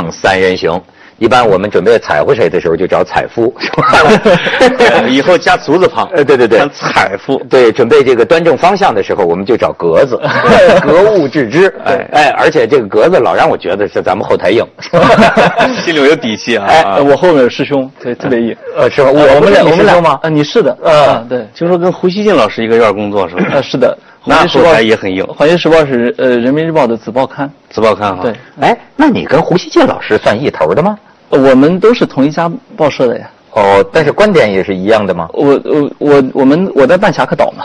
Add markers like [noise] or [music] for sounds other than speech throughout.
唱三人行。一般我们准备踩乎谁的时候，就找采夫，[laughs] 是吧？[laughs] 以后加足字旁。呃，对对对，采夫。对，准备这个端正方向的时候，我们就找格子，[laughs] 格物致知。哎哎，而且这个格子老让我觉得是咱们后台硬，心里有底气啊。哎，我后面有师兄，对，特别硬。呃，是吧？我们俩，我们俩吗？啊，你是的。啊，对。听说跟胡锡进老师一个院工作是吧？啊，是的。那后台也很硬。环球时报是呃人民日报的子报刊。子报刊哈。对。哎，那你跟胡锡进老师算一头的吗？我们都是同一家报社的呀。哦，但是观点也是一样的吗？我我我我们我在办侠客岛嘛。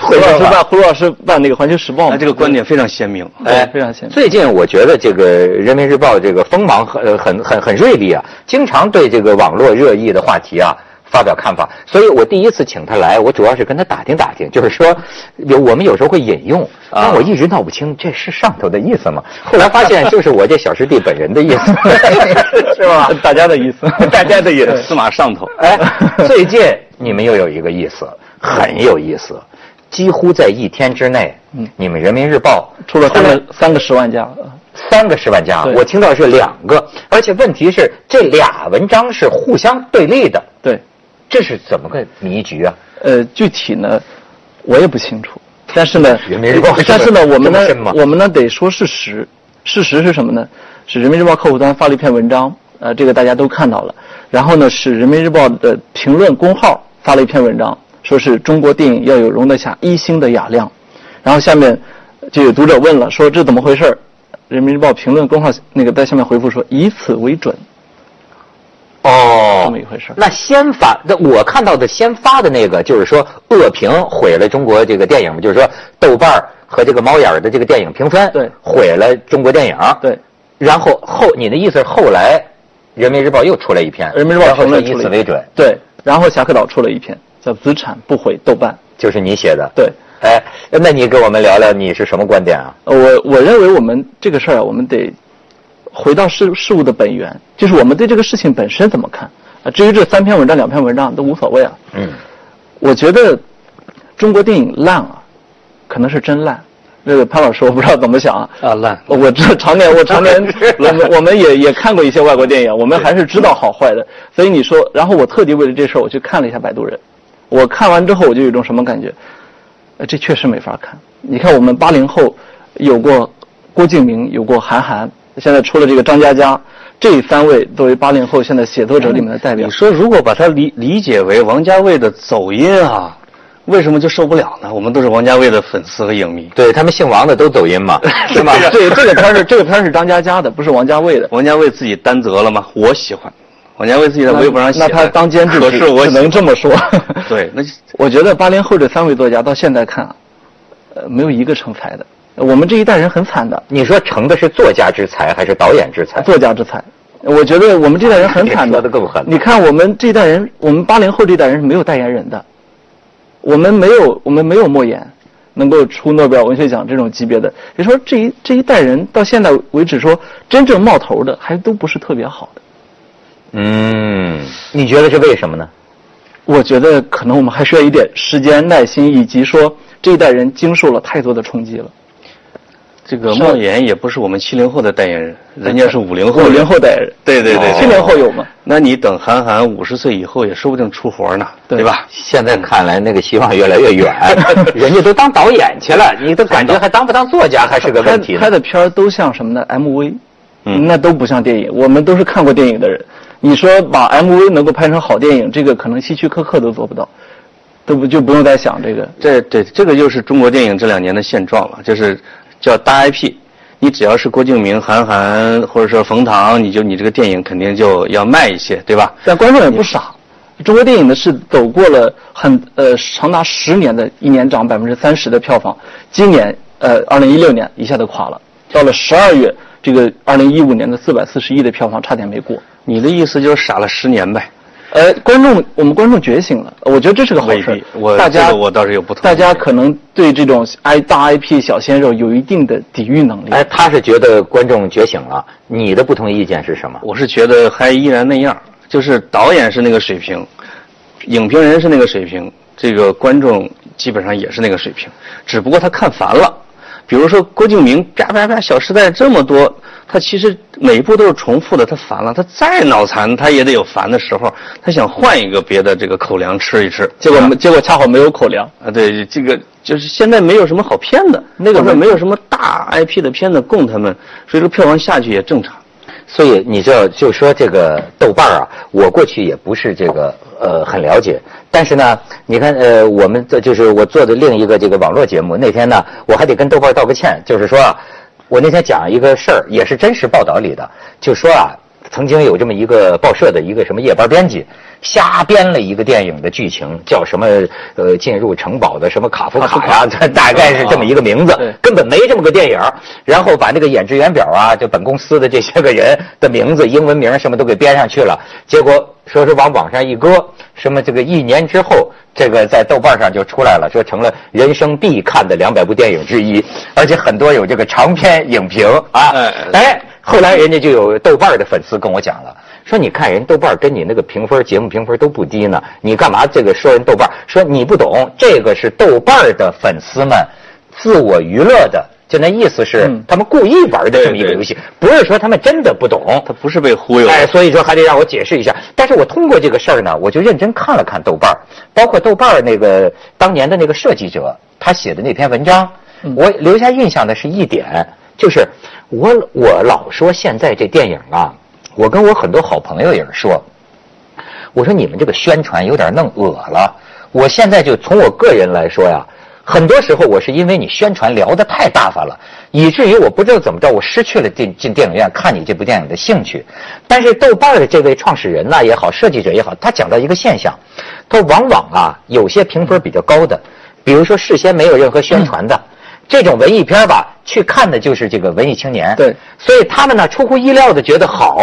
胡老师办胡老师办那个环球时报，那这个观点非常鲜明，哎，非常鲜明。最近我觉得这个人民日报这个锋芒很很很很锐利啊，经常对这个网络热议的话题啊。发表看法，所以我第一次请他来，我主要是跟他打听打听，就是说，有我们有时候会引用，但我一直闹不清这是上头的意思吗？后来发现就是我这小师弟本人的意思，[laughs] 是吧？[laughs] 大家的意思，大家的意思，司马上头。[laughs] 哎，最近你们又有一个意思，很有意思，几乎在一天之内，嗯，你们人民日报出了三个三个十万加，三个十万加，我听到是两个，而且问题是这俩文章是互相对立的，对。这是怎么个迷局啊？呃，具体呢，我也不清楚。但是呢，人民日报，但是呢，我们呢，我们呢得说事实。事实是什么呢？是人民日报客户端发了一篇文章，呃，这个大家都看到了。然后呢，是人民日报的评论公号发了一篇文章，说是中国电影要有容得下一星的雅量。然后下面就有读者问了，说这怎么回事？人民日报评论公号那个在下面回复说，以此为准。哦，这么一回事。那先发，那我看到的先发的那个，就是说恶评毁了中国这个电影，就是说豆瓣和这个猫眼的这个电影评分，对，毁了中国电影。对。然后后，你的意思是后来，人民日报又出来一篇，人民日报评论以此为准。对。然后侠客岛出了一篇，叫《资产不毁豆瓣》，就是你写的。对。哎，那你给我们聊聊你是什么观点啊？我我认为我们这个事儿啊，我们得。回到事事物的本源，就是我们对这个事情本身怎么看啊？至于这三篇文章、两篇文章都无所谓啊。嗯，我觉得中国电影烂啊，可能是真烂。那个潘老师，我不知道怎么想啊。啊，烂！我这常年，我常年，[laughs] 我们我们也也看过一些外国电影，我们还是知道好坏的。所以你说，然后我特地为了这事儿，我去看了一下《摆渡人》。我看完之后，我就有一种什么感觉？呃，这确实没法看。你看，我们八零后有过郭敬明，有过韩寒。现在出了这个张嘉佳，这三位作为八零后现在写作者里面的代表。你说如果把它理理解为王家卫的走音啊，为什么就受不了呢？我们都是王家卫的粉丝和影迷，对他们姓王的都走音嘛，[laughs] 是吗？对这个片是这个片是张嘉佳的，不是王家卫的。王家卫自己担责了吗？我喜欢，王家卫自己在微博上写。那他当监制，是我只能这么说。对，那 [laughs] 我觉得八零后这三位作家到现在看啊，呃，没有一个成才的。我们这一代人很惨的。你说成的是作家之才还是导演之才？作家之才。我觉得我们这代人很惨的。[laughs] 说的更狠。你看我们这代人，我们八零后这代人是没有代言人的。我们没有，我们没有莫言能够出诺贝尔文学奖这种级别的。你说这一这一代人到现在为止，说真正冒头的还都不是特别好的。嗯，你觉得是为什么呢？我觉得可能我们还需要一点时间、耐心，以及说这一代人经受了太多的冲击了。这个莫言也不是我们七零后的代言人，人家是五零后。五零后代言人，对对对。七零后有吗？那你等韩寒五十岁以后，也说不定出活呢，对吧？现在看来，那个希望越来越远。[laughs] 人家都当导演去了，你都感觉还当不当作家还是个问题。拍的片儿都像什么呢？MV，那都不像电影。我们都是看过电影的人，你说把 MV 能够拍成好电影，这个可能希区柯克都做不到，都不就不用再想这个。这对这个就是中国电影这两年的现状了，就是。叫大 IP，你只要是郭敬明、韩寒或者说冯唐，你就你这个电影肯定就要卖一些，对吧？但观众也不傻，中国电影呢是走过了很呃长达十年的一年涨百分之三十的票房，今年呃二零一六年一下子垮了，到了十二月这个二零一五年的四百四十亿的票房差点没过。你的意思就是傻了十年呗？呃，观众，我们观众觉醒了，我觉得这是个好事。我大家我倒是有不同。大家可能对这种 I 大 IP 小鲜肉有一定的抵御能力。哎，他是觉得观众觉醒了，你的不同意见是什么？我是觉得还依然那样，就是导演是那个水平，影评人是那个水平，这个观众基本上也是那个水平，只不过他看烦了。比如说郭敬明，啪啪啪，《小时代》这么多他其实每一步都是重复的，他烦了，他再脑残，他也得有烦的时候，他想换一个别的这个口粮吃一吃，结果啊结果恰好没有口粮。啊，对，这个就是现在没有什么好片的，那个时候没有什么大 IP 的片子供他们，所以说票房下去也正常。所以你知道，就说这个豆瓣儿啊，我过去也不是这个呃很了解，但是呢，你看呃，我们这就是我做的另一个这个网络节目，那天呢，我还得跟豆瓣儿道个歉，就是说啊，我那天讲一个事儿，也是真实报道里的，就说啊，曾经有这么一个报社的一个什么夜班编辑，瞎编了一个电影的剧情，叫什么呃进入城堡的什么卡夫卡呀，这 [laughs] 大概是这么一个名字对，根本没这么个电影。然后把那个演职员表啊，就本公司的这些个人的名字、英文名什么都给编上去了。结果说是往网上一搁，什么这个一年之后，这个在豆瓣上就出来了，说成了人生必看的两百部电影之一，而且很多有这个长篇影评啊。哎哎，后来人家就有豆瓣的粉丝跟我讲了。说你看人豆瓣跟你那个评分节目评分都不低呢，你干嘛这个说人豆瓣？说你不懂，这个是豆瓣的粉丝们自我娱乐的，就那意思是嗯他们故意玩的这么一个游戏，不是说他们真的不懂。他不是被忽悠的。哎，所以说还得让我解释一下。但是我通过这个事儿呢，我就认真看了看豆瓣儿，包括豆瓣儿那个当年的那个设计者他写的那篇文章，我留下印象的是一点，就是我我老说现在这电影啊，我跟我很多好朋友也是说，我说你们这个宣传有点弄恶了。我现在就从我个人来说呀，很多时候我是因为你宣传聊得太大发了，以至于我不知道怎么着，我失去了进进电影院看你这部电影的兴趣。但是豆瓣的这位创始人呢也好，设计者也好，他讲到一个现象，他往往啊有些评分比较高的，比如说事先没有任何宣传的。这种文艺片吧，去看的就是这个文艺青年。对，所以他们呢出乎意料的觉得好，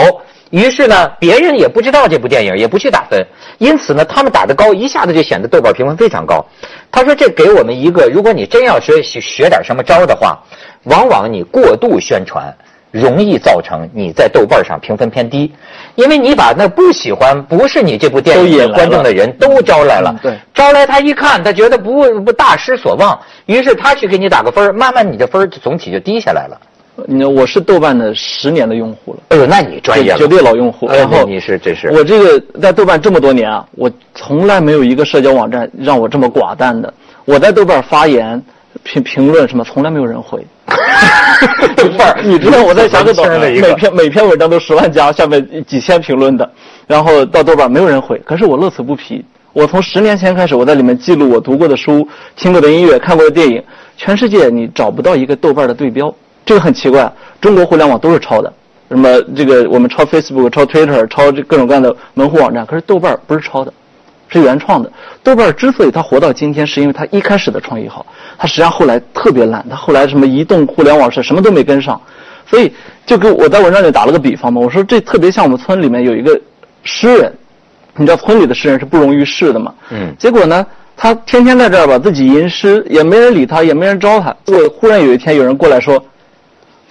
于是呢别人也不知道这部电影，也不去打分，因此呢他们打的高，一下子就显得豆瓣评分非常高。他说这给我们一个，如果你真要学学学点什么招的话，往往你过度宣传。容易造成你在豆瓣上评分偏低，因为你把那不喜欢不是你这部电影观众的人都招来了。嗯，对。招来他一看，他觉得不不大失所望，于是他去给你打个分儿，慢慢你的分儿总体就低下来了。那我是豆瓣的十年的用户了，哎呦，那你专业了，绝对老用户。哎然后你是这是。我这个在豆瓣这么多年啊，我从来没有一个社交网站让我这么寡淡的。我在豆瓣发言、评评论什么，从来没有人回。豆瓣，你知道我在小豆瓣的一个每篇每篇文章都十万加，下面几千评论的，然后到豆瓣没有人回，可是我乐此不疲。我从十年前开始，我在里面记录我读过的书、听过的音乐、看过的电影，全世界你找不到一个豆瓣的对标，这个很奇怪。中国互联网都是抄的，什么这个我们抄 Facebook、抄 Twitter、抄这各种各样的门户网站，可是豆瓣不是抄的，是原创的。豆瓣之所以它活到今天，是因为它一开始的创意好，它实际上后来特别烂，它后来什么移动互联网是什么都没跟上，所以就给我在文章里打了个比方嘛，我说这特别像我们村里面有一个诗人，你知道村里的诗人是不容于世的嘛，嗯结果呢，他天天在这儿吧自己吟诗，也没人理他，也没人招他。结果忽然有一天有人过来说，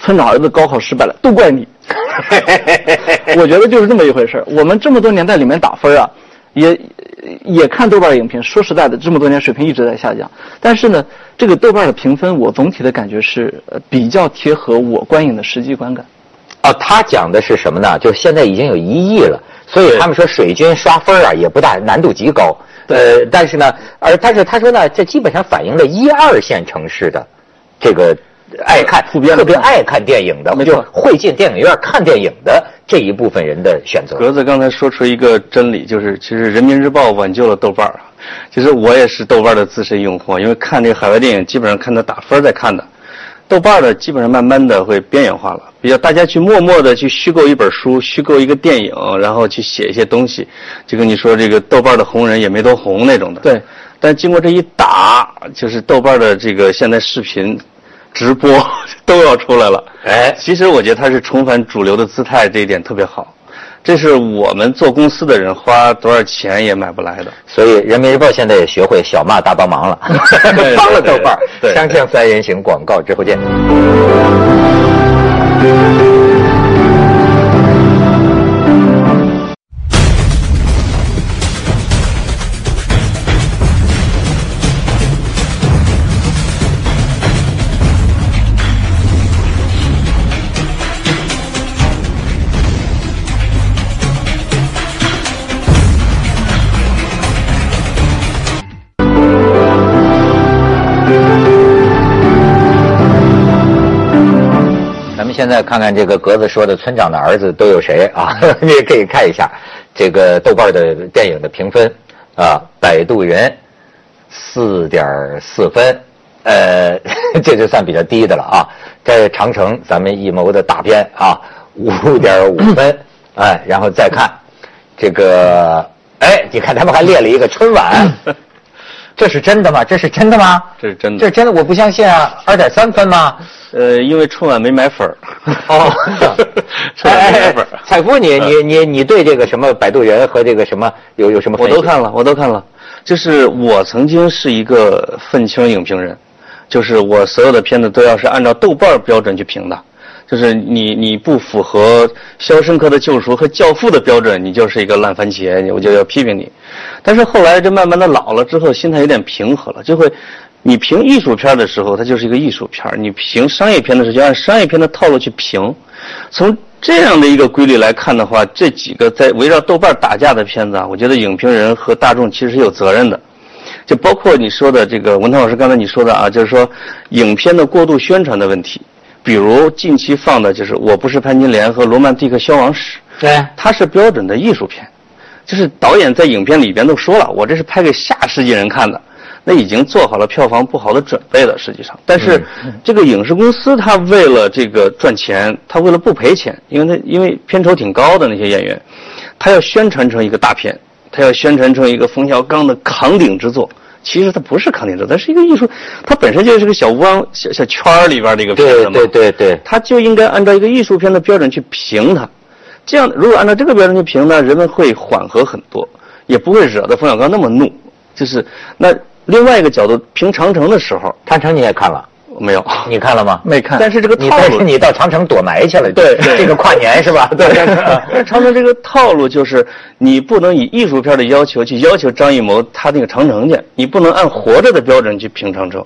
村长儿子高考失败了，都怪你。[laughs] 我觉得就是这么一回事儿我们这么多年在里面打分啊，也也看豆瓣影评。说实在的，这么多年水平一直在下降。但是呢，这个豆瓣的评分，我总体的感觉是呃比较贴合我观影的实际观感。啊，他讲的是什么呢？就是现在已经有一亿了，所以他们说水军刷分啊也不大，难度极高。呃，但是呢，而但是他说呢，这基本上反映了一二线城市的这个爱看普遍特别爱看电影的，就会进电影院看电影的这一部分人的选择。格子刚才说出一个真理，就是其实人民日报挽救了豆瓣儿。其实我也是豆瓣儿的资深用户，因为看这个海外电影基本上看它打分儿在看的。豆瓣儿的基本上慢慢的会边缘化了，比较大家去默默的去虚构一本书，虚构一个电影，然后去写一些东西。就跟你说这个豆瓣的红人也没多红那种的。对。但经过这一打，就是豆瓣儿的这个现在视频直播 [laughs] 都要出来了。哎其实我觉得他是重返主流的姿态，这一点特别好。这是我们做公司的人花多少钱也买不来的。所以《人民日报》现在也学会小骂大帮忙了，[laughs] 对帮了豆瓣儿。对对锵锵三人行广告之后见。看看这个格子说的村长的儿子都有谁啊？[laughs] 你也可以看一下这个豆瓣的电影的评分啊，摆渡人四点四分，呃，[laughs] 这就算比较低的了啊。这长城咱们一谋的大片啊，五点五分，哎，然后再看这个，哎，你看他们还列了一个春晚。[laughs] 这是真的吗？这是真的吗？这是真的。这是真的，我不相信啊！二点三分吗？呃，因为春晚没买粉儿。哦，[laughs] 春晚没买粉儿。彩福，你你你你对这个什么摆渡人和这个什么有有什么？我都看了，我都看了。就是我曾经是一个愤青影评人，就是我所有的片子都要是按照豆瓣标准去评的。就是你你不符合《肖申克的救赎》和《教父》的标准，你就是一个烂番茄，我就要批评你。但是后来这慢慢的老了之后，心态有点平和了，就会，你评艺术片的时候，它就是一个艺术片你评商业片的时候，就按商业片的套路去评。从这样的一个规律来看的话，这几个在围绕豆瓣打架的片子啊，我觉得影评人和大众其实是有责任的。就包括你说的这个文涛老师刚才你说的啊，就是说影片的过度宣传的问题。比如近期放的就是《我不是潘金莲》和《罗曼蒂克消亡史》，对，它是标准的艺术片，就是导演在影片里边都说了，我这是拍给下世纪人看的，那已经做好了票房不好的准备了。实际上，但是这个影视公司他为了这个赚钱，他为了不赔钱，因为他因为片酬挺高的那些演员，他要宣传成一个大片，他要宣传成一个冯小刚的扛鼎之作。其实它不是康定者，它是一个艺术，它本身就是个小弯小小圈儿里边的一个片子嘛。对对对对，它就应该按照一个艺术片的标准去评它。这样，如果按照这个标准去评呢，人们会缓和很多，也不会惹得冯小刚那么怒。就是那另外一个角度，评长城的时候，长城你也看了。没有，你看了吗？没看。但是这个套路，但是你到长城躲埋去了。对，这个跨年是吧？[laughs] 对。[laughs] 但长城这个套路就是，你不能以艺术片的要求去要求张艺谋他那个长城去，你不能按活着的标准去评长城。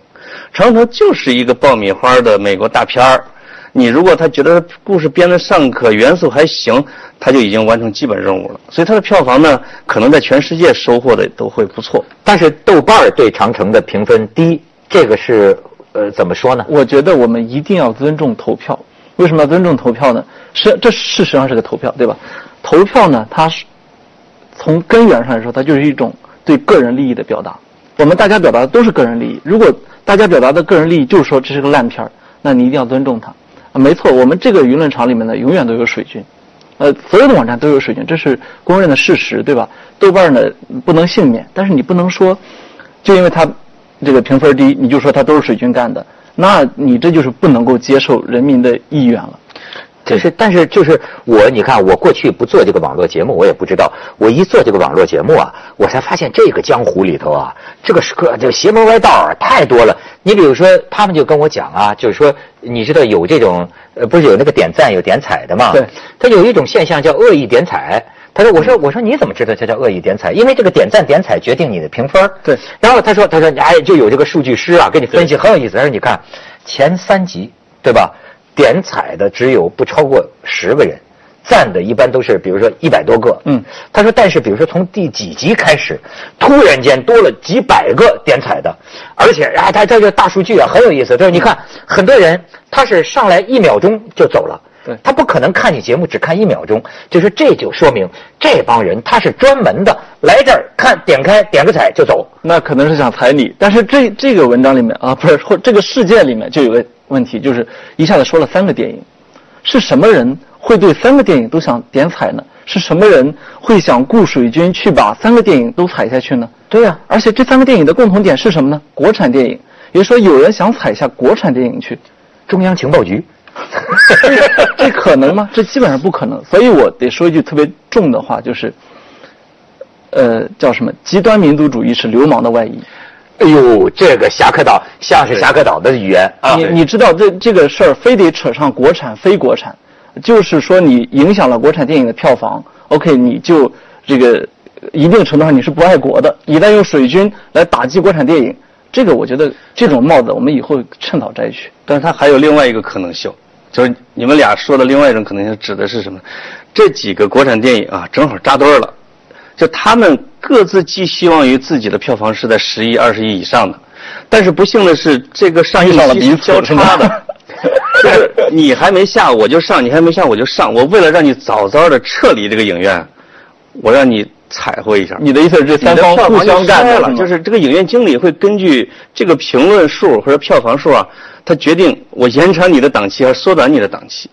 长城就是一个爆米花的美国大片儿，你如果他觉得故事编得尚可，元素还行，他就已经完成基本任务了。所以他的票房呢，可能在全世界收获的都会不错。但是豆瓣对长城的评分低，这个是。呃，怎么说呢？我觉得我们一定要尊重投票。为什么要尊重投票呢？是这事实上是个投票，对吧？投票呢，它是从根源上来说，它就是一种对个人利益的表达。我们大家表达的都是个人利益。如果大家表达的个人利益就是说这是个烂片儿，那你一定要尊重它。没错，我们这个舆论场里面呢，永远都有水军。呃，所有的网站都有水军，这是公认的事实，对吧？豆瓣呢不能幸免，但是你不能说就因为它。这个评分低，你就说他都是水军干的，那你这就是不能够接受人民的意愿了。这是，但是就是我，你看我过去不做这个网络节目，我也不知道。我一做这个网络节目啊，我才发现这个江湖里头啊，这个是个这个邪门歪道啊太多了。你比如说，他们就跟我讲啊，就是说，你知道有这种呃，不是有那个点赞有点彩的吗？对。他有一种现象叫恶意点彩。他说：“我说我说你怎么知道这叫恶意点彩？因为这个点赞点彩决定你的评分。对。然后他说他说哎就有这个数据师啊给你分析很有意思。他说你看前三集对吧？点彩的只有不超过十个人，赞的一般都是比如说一百多个。嗯。他说但是比如说从第几集开始，突然间多了几百个点彩的，而且啊他这个大数据啊很有意思。他说你看很多人他是上来一秒钟就走了。”他不可能看你节目只看一秒钟，就是这就说明这帮人他是专门的来这儿看，点开点个彩就走。那可能是想踩你，但是这这个文章里面啊，不是或这个事件里面就有个问题，就是一下子说了三个电影，是什么人会对三个电影都想点彩呢？是什么人会想雇水军去把三个电影都踩下去呢？对呀，而且这三个电影的共同点是什么呢？国产电影，也就是说有人想踩下国产电影去，中央情报局。[laughs] 这可能吗？这基本上不可能。所以我得说一句特别重的话，就是，呃，叫什么？极端民族主义是流氓的外衣。哎呦，这个侠客岛像是侠客岛的语言啊！你你知道这这个事儿非得扯上国产非国产，就是说你影响了国产电影的票房，OK，你就这个一定程度上你是不爱国的，一旦用水军来打击国产电影。这个我觉得这种帽子我们以后趁早摘去。但是它还有另外一个可能性，就是你们俩说的另外一种可能性指的是什么？这几个国产电影啊，正好扎堆儿了，就他们各自寄希望于自己的票房是在十亿、二十亿以上的，但是不幸的是，这个上映了期 [laughs] 交叉的，就是你还没下我就上，你还没下我就上。我为了让你早早的撤离这个影院，我让你彩绘一下。你的意思是这三方互相干的了，就是这个影院经理会根据这个评论数或者票房数啊，他决定我延长你的档期还是缩短你的档期。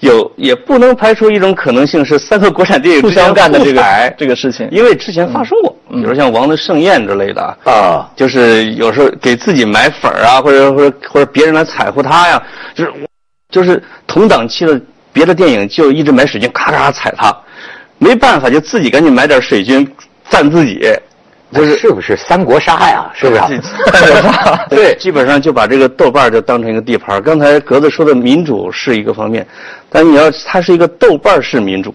有也不能排除一种可能性是三个国产电影互相干的这个这个事情，因为之前发生过，比如像《王的盛宴》之类的啊，就是有时候给自己买粉啊，或者或者或者别人来踩乎他呀，就是就是同档期的别的电影就一直买水军，咔咔踩他，没办法就自己赶紧买点水军赞自己。就是是不是三国杀呀？[laughs] 是不是？[laughs] 三国杀 [laughs] 对，基本上就把这个豆瓣就当成一个地盘。刚才格子说的民主是一个方面，但你要它是一个豆瓣式民主，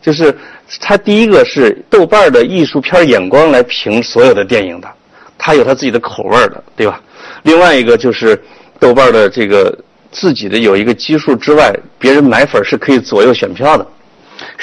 就是它第一个是豆瓣的艺术片眼光来评所有的电影的，它有它自己的口味的，对吧？另外一个就是豆瓣的这个自己的有一个基数之外，别人买粉是可以左右选票的。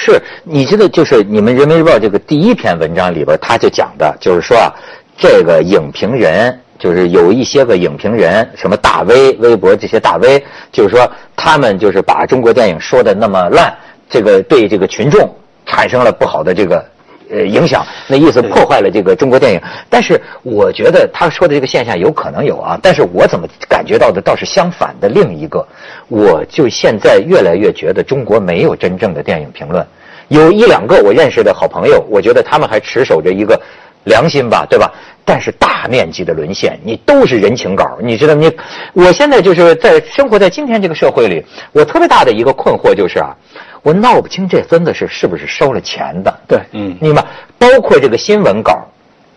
是，你知道，就是你们人民日报这个第一篇文章里边，他就讲的，就是说啊，这个影评人，就是有一些个影评人，什么大 V、微博这些大 V，就是说他们就是把中国电影说的那么烂，这个对这个群众产生了不好的这个。呃，影响那意思破坏了这个中国电影，但是我觉得他说的这个现象有可能有啊，但是我怎么感觉到的倒是相反的另一个，我就现在越来越觉得中国没有真正的电影评论，有一两个我认识的好朋友，我觉得他们还持守着一个良心吧，对吧？但是大面积的沦陷，你都是人情稿，你知道你，我现在就是在生活在今天这个社会里，我特别大的一个困惑就是啊。我闹不清这孙子是是不是收了钱的？对，嗯，你们包括这个新闻稿，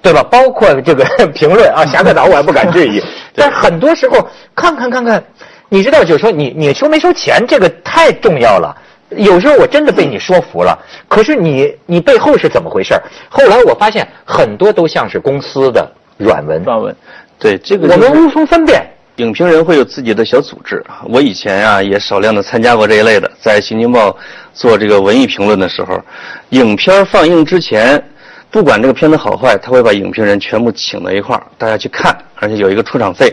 对吧？包括这个 [laughs] 评论啊，侠客岛我还不敢质疑。[laughs] 但很多时候看看看看，你知道，就是说你你收没收钱，这个太重要了。有时候我真的被你说服了，可是你你背后是怎么回事？后来我发现很多都像是公司的软文。软文，对这个我们无从分辨。影评人会有自己的小组织我以前啊也少量的参加过这一类的，在《新京报》做这个文艺评论的时候，影片放映之前，不管这个片子好坏，他会把影评人全部请到一块儿，大家去看，而且有一个出场费。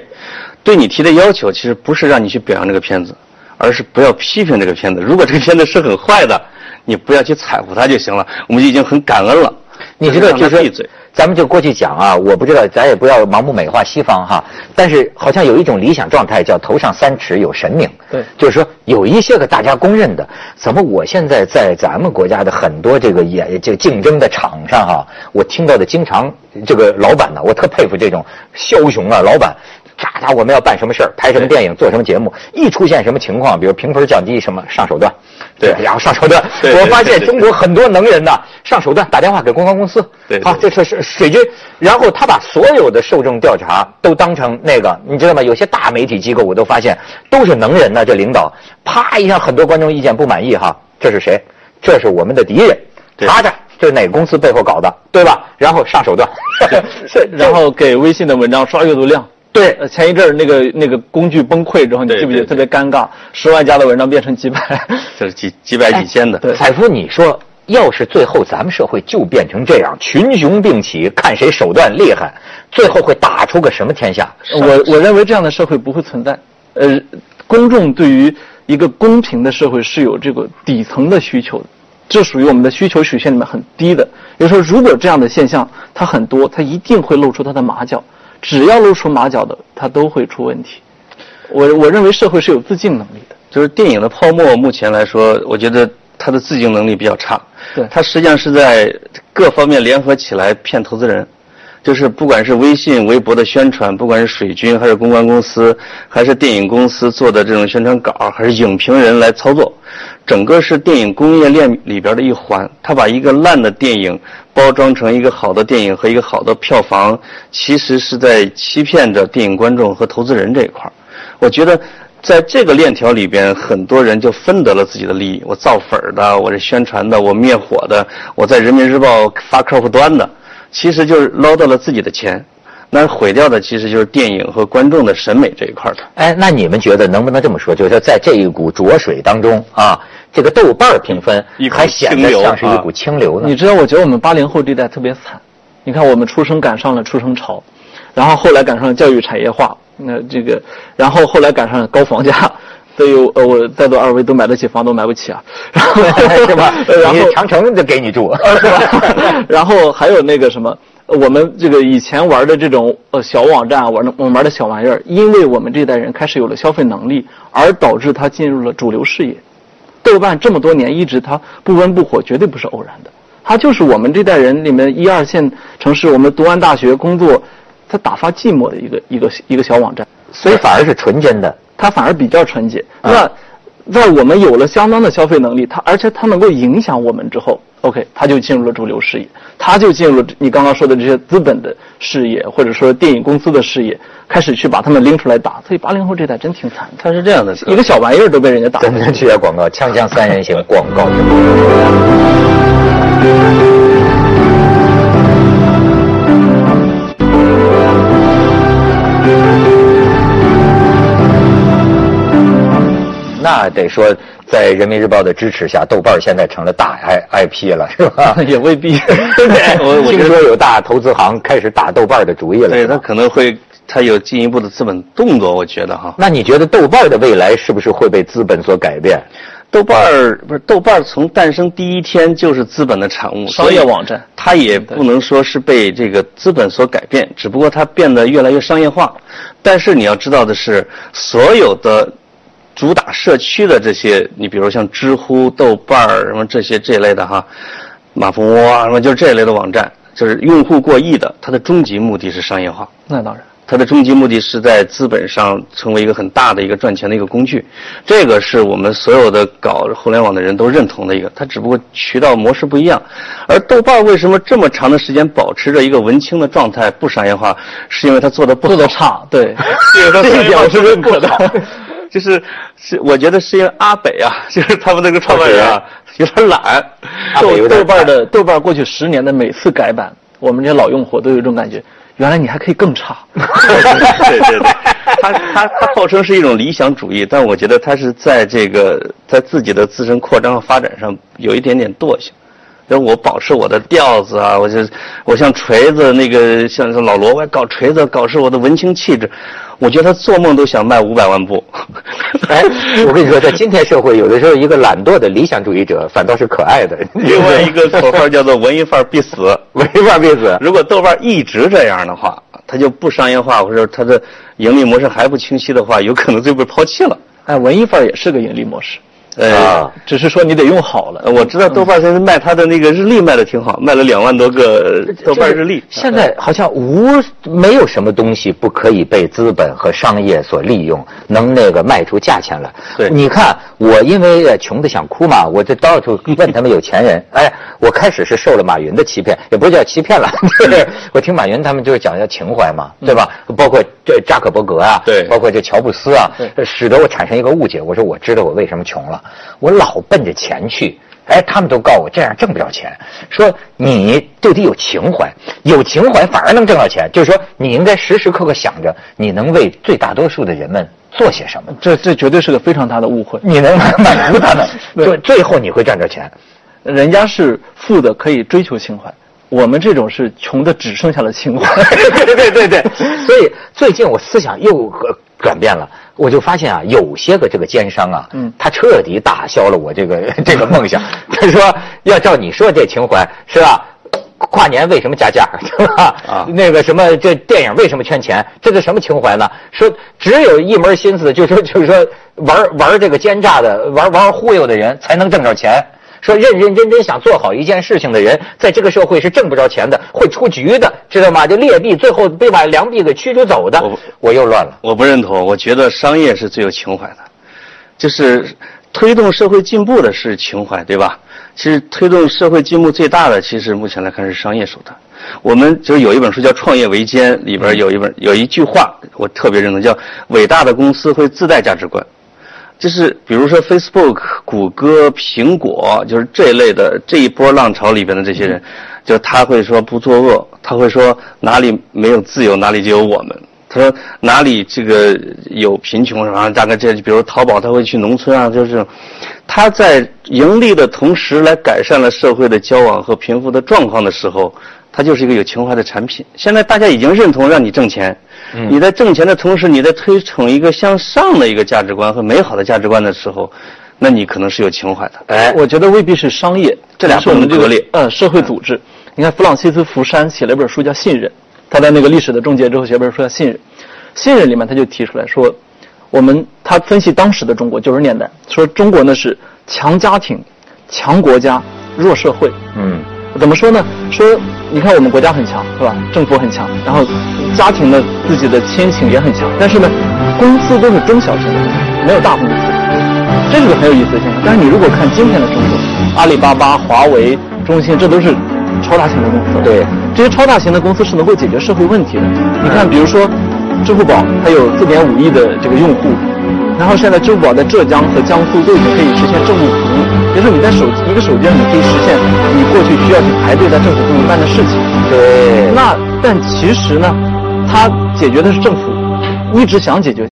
对你提的要求其实不是让你去表扬这个片子，而是不要批评这个片子。如果这个片子是很坏的，你不要去踩乎它就行了。我们就已经很感恩了。你知道，就是咱们就过去讲啊，我不知道，咱也不要盲目美化西方哈。但是好像有一种理想状态，叫头上三尺有神明。对，就是说有一些个大家公认的，怎么我现在在咱们国家的很多这个演这个竞争的场上哈，我听到的经常这个老板呢，我特佩服这种枭雄啊，老板。啥啥我们要办什么事儿，拍什么电影，做什么节目，一出现什么情况，比如评分降低什么，上手段，对，然后上手段。我发现中国很多能人呐，上手段，打电话给公关公司，对，好，这是是水军，然后他把所有的受众调查都当成那个，你知道吗？有些大媒体机构我都发现都是能人呢，这领导，啪一下，很多观众意见不满意哈，这是谁？这是我们的敌人，查查这是哪个公司背后搞的，对吧？然后上手段，[laughs] 然后给微信的文章刷阅读量。对，前一阵儿那个那个工具崩溃之后，你记不记得特别尴尬？十万加的文章变成几百，[laughs] 就是几几百几千的。对，采夫，你说要是最后咱们社会就变成这样，群雄并起，看谁手段厉害，最后会打出个什么天下？我我认为这样的社会不会存在。呃，公众对于一个公平的社会是有这个底层的需求的，这属于我们的需求曲线里面很低的。也就是说，如果这样的现象它很多，它一定会露出它的马脚。只要露出马脚的，它都会出问题。我我认为社会是有自净能力的。就是电影的泡沫，目前来说，我觉得它的自净能力比较差。对，它实际上是在各方面联合起来骗投资人。就是不管是微信、微博的宣传，不管是水军，还是公关公司，还是电影公司做的这种宣传稿，还是影评人来操作，整个是电影工业链里边的一环。他把一个烂的电影包装成一个好的电影和一个好的票房，其实是在欺骗着电影观众和投资人这一块我觉得，在这个链条里边，很多人就分得了自己的利益。我造粉的，我这宣传的，我灭火的，我在人民日报发客户端的。其实就是捞到了自己的钱，那毁掉的其实就是电影和观众的审美这一块的。哎，那你们觉得能不能这么说？就是说，在这一股浊水当中啊，这个豆瓣评分还显得像是一股清流呢？你知道，我觉得我们八零后这代特别惨。你看，我们出生赶上了出生潮，然后后来赶上了教育产业化，那这个，然后后来赶上了高房价。所以呃，我在座二位都买得起房，都买不起啊，然后 [laughs] 是吧？[laughs] 然后你长城就给你住，是吧？[laughs] 然后还有那个什么，呃我们这个以前玩的这种呃小网站啊，玩的我们玩的小玩意儿，因为我们这代人开始有了消费能力，而导致它进入了主流视野。豆瓣这么多年一直它不温不火，绝对不是偶然的，它就是我们这代人里面一二线城市，我们读完大学工作，它打发寂寞的一个一个一个小网站。所以反而是纯真的。它反而比较纯洁。那在我们有了相当的消费能力，它而且它能够影响我们之后，OK，它就进入了主流视野，它就进入了你刚刚说的这些资本的视野，或者说电影公司的视野，开始去把他们拎出来打。所以八零后这代真挺惨的，它是这样的，一个小玩意儿都被人家打。真的去下广告，锵锵三人行广告那得说，在人民日报的支持下，豆瓣儿现在成了大 I IP 了，是吧？[laughs] 也未必，[laughs] 对不对？我我听说有大投资行开始打豆瓣儿的主意了。对他可能会他有进一步的资本动作，我觉得哈。那你觉得豆瓣儿的未来是不是会被资本所改变？豆瓣儿不是豆瓣儿从诞生第一天就是资本的产物，商业网站。它也不能说是被这个资本所改变，只不过它变得越来越商业化。但是你要知道的是，所有的主打社区的这些，你比如像知乎、豆瓣儿什么这些这一类的哈，马蜂窝啊什么，就是这一类的网站，就是用户过亿的，它的终极目的是商业化。那当然，它的终极目的是在资本上成为一个很大的一个赚钱的一个工具，这个是我们所有的搞互联网的人都认同的一个，它只不过渠道模式不一样。而豆瓣为什么这么长的时间保持着一个文青的状态，不商业化，是因为它做的不好做的差，对，[laughs] [laughs] 这一点我是认可的。就是是，我觉得是因为阿北啊，就是他们那个创办人啊，有点懒。豆豆瓣的豆瓣过去十年的每次改版，我们这些老用户都有一种感觉，原来你还可以更差。[laughs] 对对对，他他他号称是一种理想主义，但我觉得他是在这个在自己的自身扩张和发展上有一点点惰性。就是我保持我的调子啊，我就我像锤子那个像像老罗，我也搞锤子，搞是我的文青气质。我觉得他做梦都想卖五百万部。[laughs] 哎，我跟你说，在今天社会，有的时候一个懒惰的理想主义者反倒是可爱的。另外一个口号叫做“文艺范儿必死”，[laughs] 文艺范儿必死。如果豆瓣一直这样的话，它就不商业化，或者它的盈利模式还不清晰的话，有可能就被抛弃了。哎，文艺范儿也是个盈利模式，呃，啊，只是说你得用好了。呃我知道豆瓣现在卖它的那个日历卖的挺好，卖了两万多个豆瓣日历。现在好像无没有什么东西不可以被资本和商业所利用，能那个卖出价钱来。对你看我因为呃穷的想哭嘛，[laughs] 我就到处问他们有钱人。[laughs] 哎，我开始是受了马云的欺骗，也不是叫欺骗了，就是我听马云他们就是讲叫情怀嘛，对吧？包括这扎克伯格啊，对包括这乔布斯啊，使得我产生一个误解。我说我知道我为什么穷了，我老奔着钱去。哎，他们都告我这样挣不着钱，说你就得有情怀，有情怀反而能挣到钱。就是说，你应该时时刻刻想着你能为最大多数的人们做些什么，这这绝对是个非常大的误会。你能 [laughs] 满足他们，[laughs] 最最后你会赚着钱。人家是富的可以追求情怀，我们这种是穷的只剩下了情怀。[laughs] 对对对对，所以最近我思想又呃转变了，我就发现啊，有些个这个奸商啊，嗯他彻底打消了我这个这个梦想。他说，要照你说这情怀是吧？跨年为什么加价？[laughs] 啊那个什么，这电影为什么圈钱？这是什么情怀呢？说只有一门心思，就是说就是说玩玩这个奸诈的，玩玩忽悠的人才能挣着钱。说认认真真想做好一件事情的人，在这个社会是挣不着钱的，会出局的，知道吗？就劣币最后被把良币给驱逐走的我。我又乱了。我不认同，我觉得商业是最有情怀的，就是推动社会进步的是情怀，对吧？其实推动社会进步最大的，其实目前来看是商业手段。我们就是有一本书叫《创业维艰》，里边有一本有一句话，我特别认同，叫“伟大的公司会自带价值观”。就是比如说 Facebook、谷歌、苹果，就是这一类的这一波浪潮里边的这些人，就他会说不作恶，他会说哪里没有自由，哪里就有我们。他说哪里这个有贫穷，什么大概这比如淘宝他会去农村啊，就是他在盈利的同时来改善了社会的交往和贫富的状况的时候，它就是一个有情怀的产品。现在大家已经认同让你挣钱，你在挣钱的同时，你在推崇一个向上的一个价值观和美好的价值观的时候，那你可能是有情怀的。哎，我觉得未必是商业，这俩是我们这个不能割裂呃社会组织。你看弗朗西斯福山写了一本书叫《信任》，他在那个历史的终结之后写本书叫《信任》，《信任》里面他就提出来说，我们他分析当时的中国九十年代，说中国呢是强家庭、强国家、弱社会。嗯怎么说呢？说你看我们国家很强，是吧？政府很强，然后家庭呢自己的亲情也很强，但是呢，公司都是中小型的公司，没有大公司，这是个很有意思的现象。但是你如果看今天的中国，阿里巴巴、华为、中兴，这都是超大型的公司。对，这些超大型的公司是能够解决社会问题的。你看，比如说支付宝，它有四点五亿的这个用户，然后现在支付宝在浙江和江苏都已经可以实现政务服务，也就是说你在手机一个手机上你可以实现你过去需要去排队在政府部门办的事情。对，那但其实呢，它解决的是政府一直想解决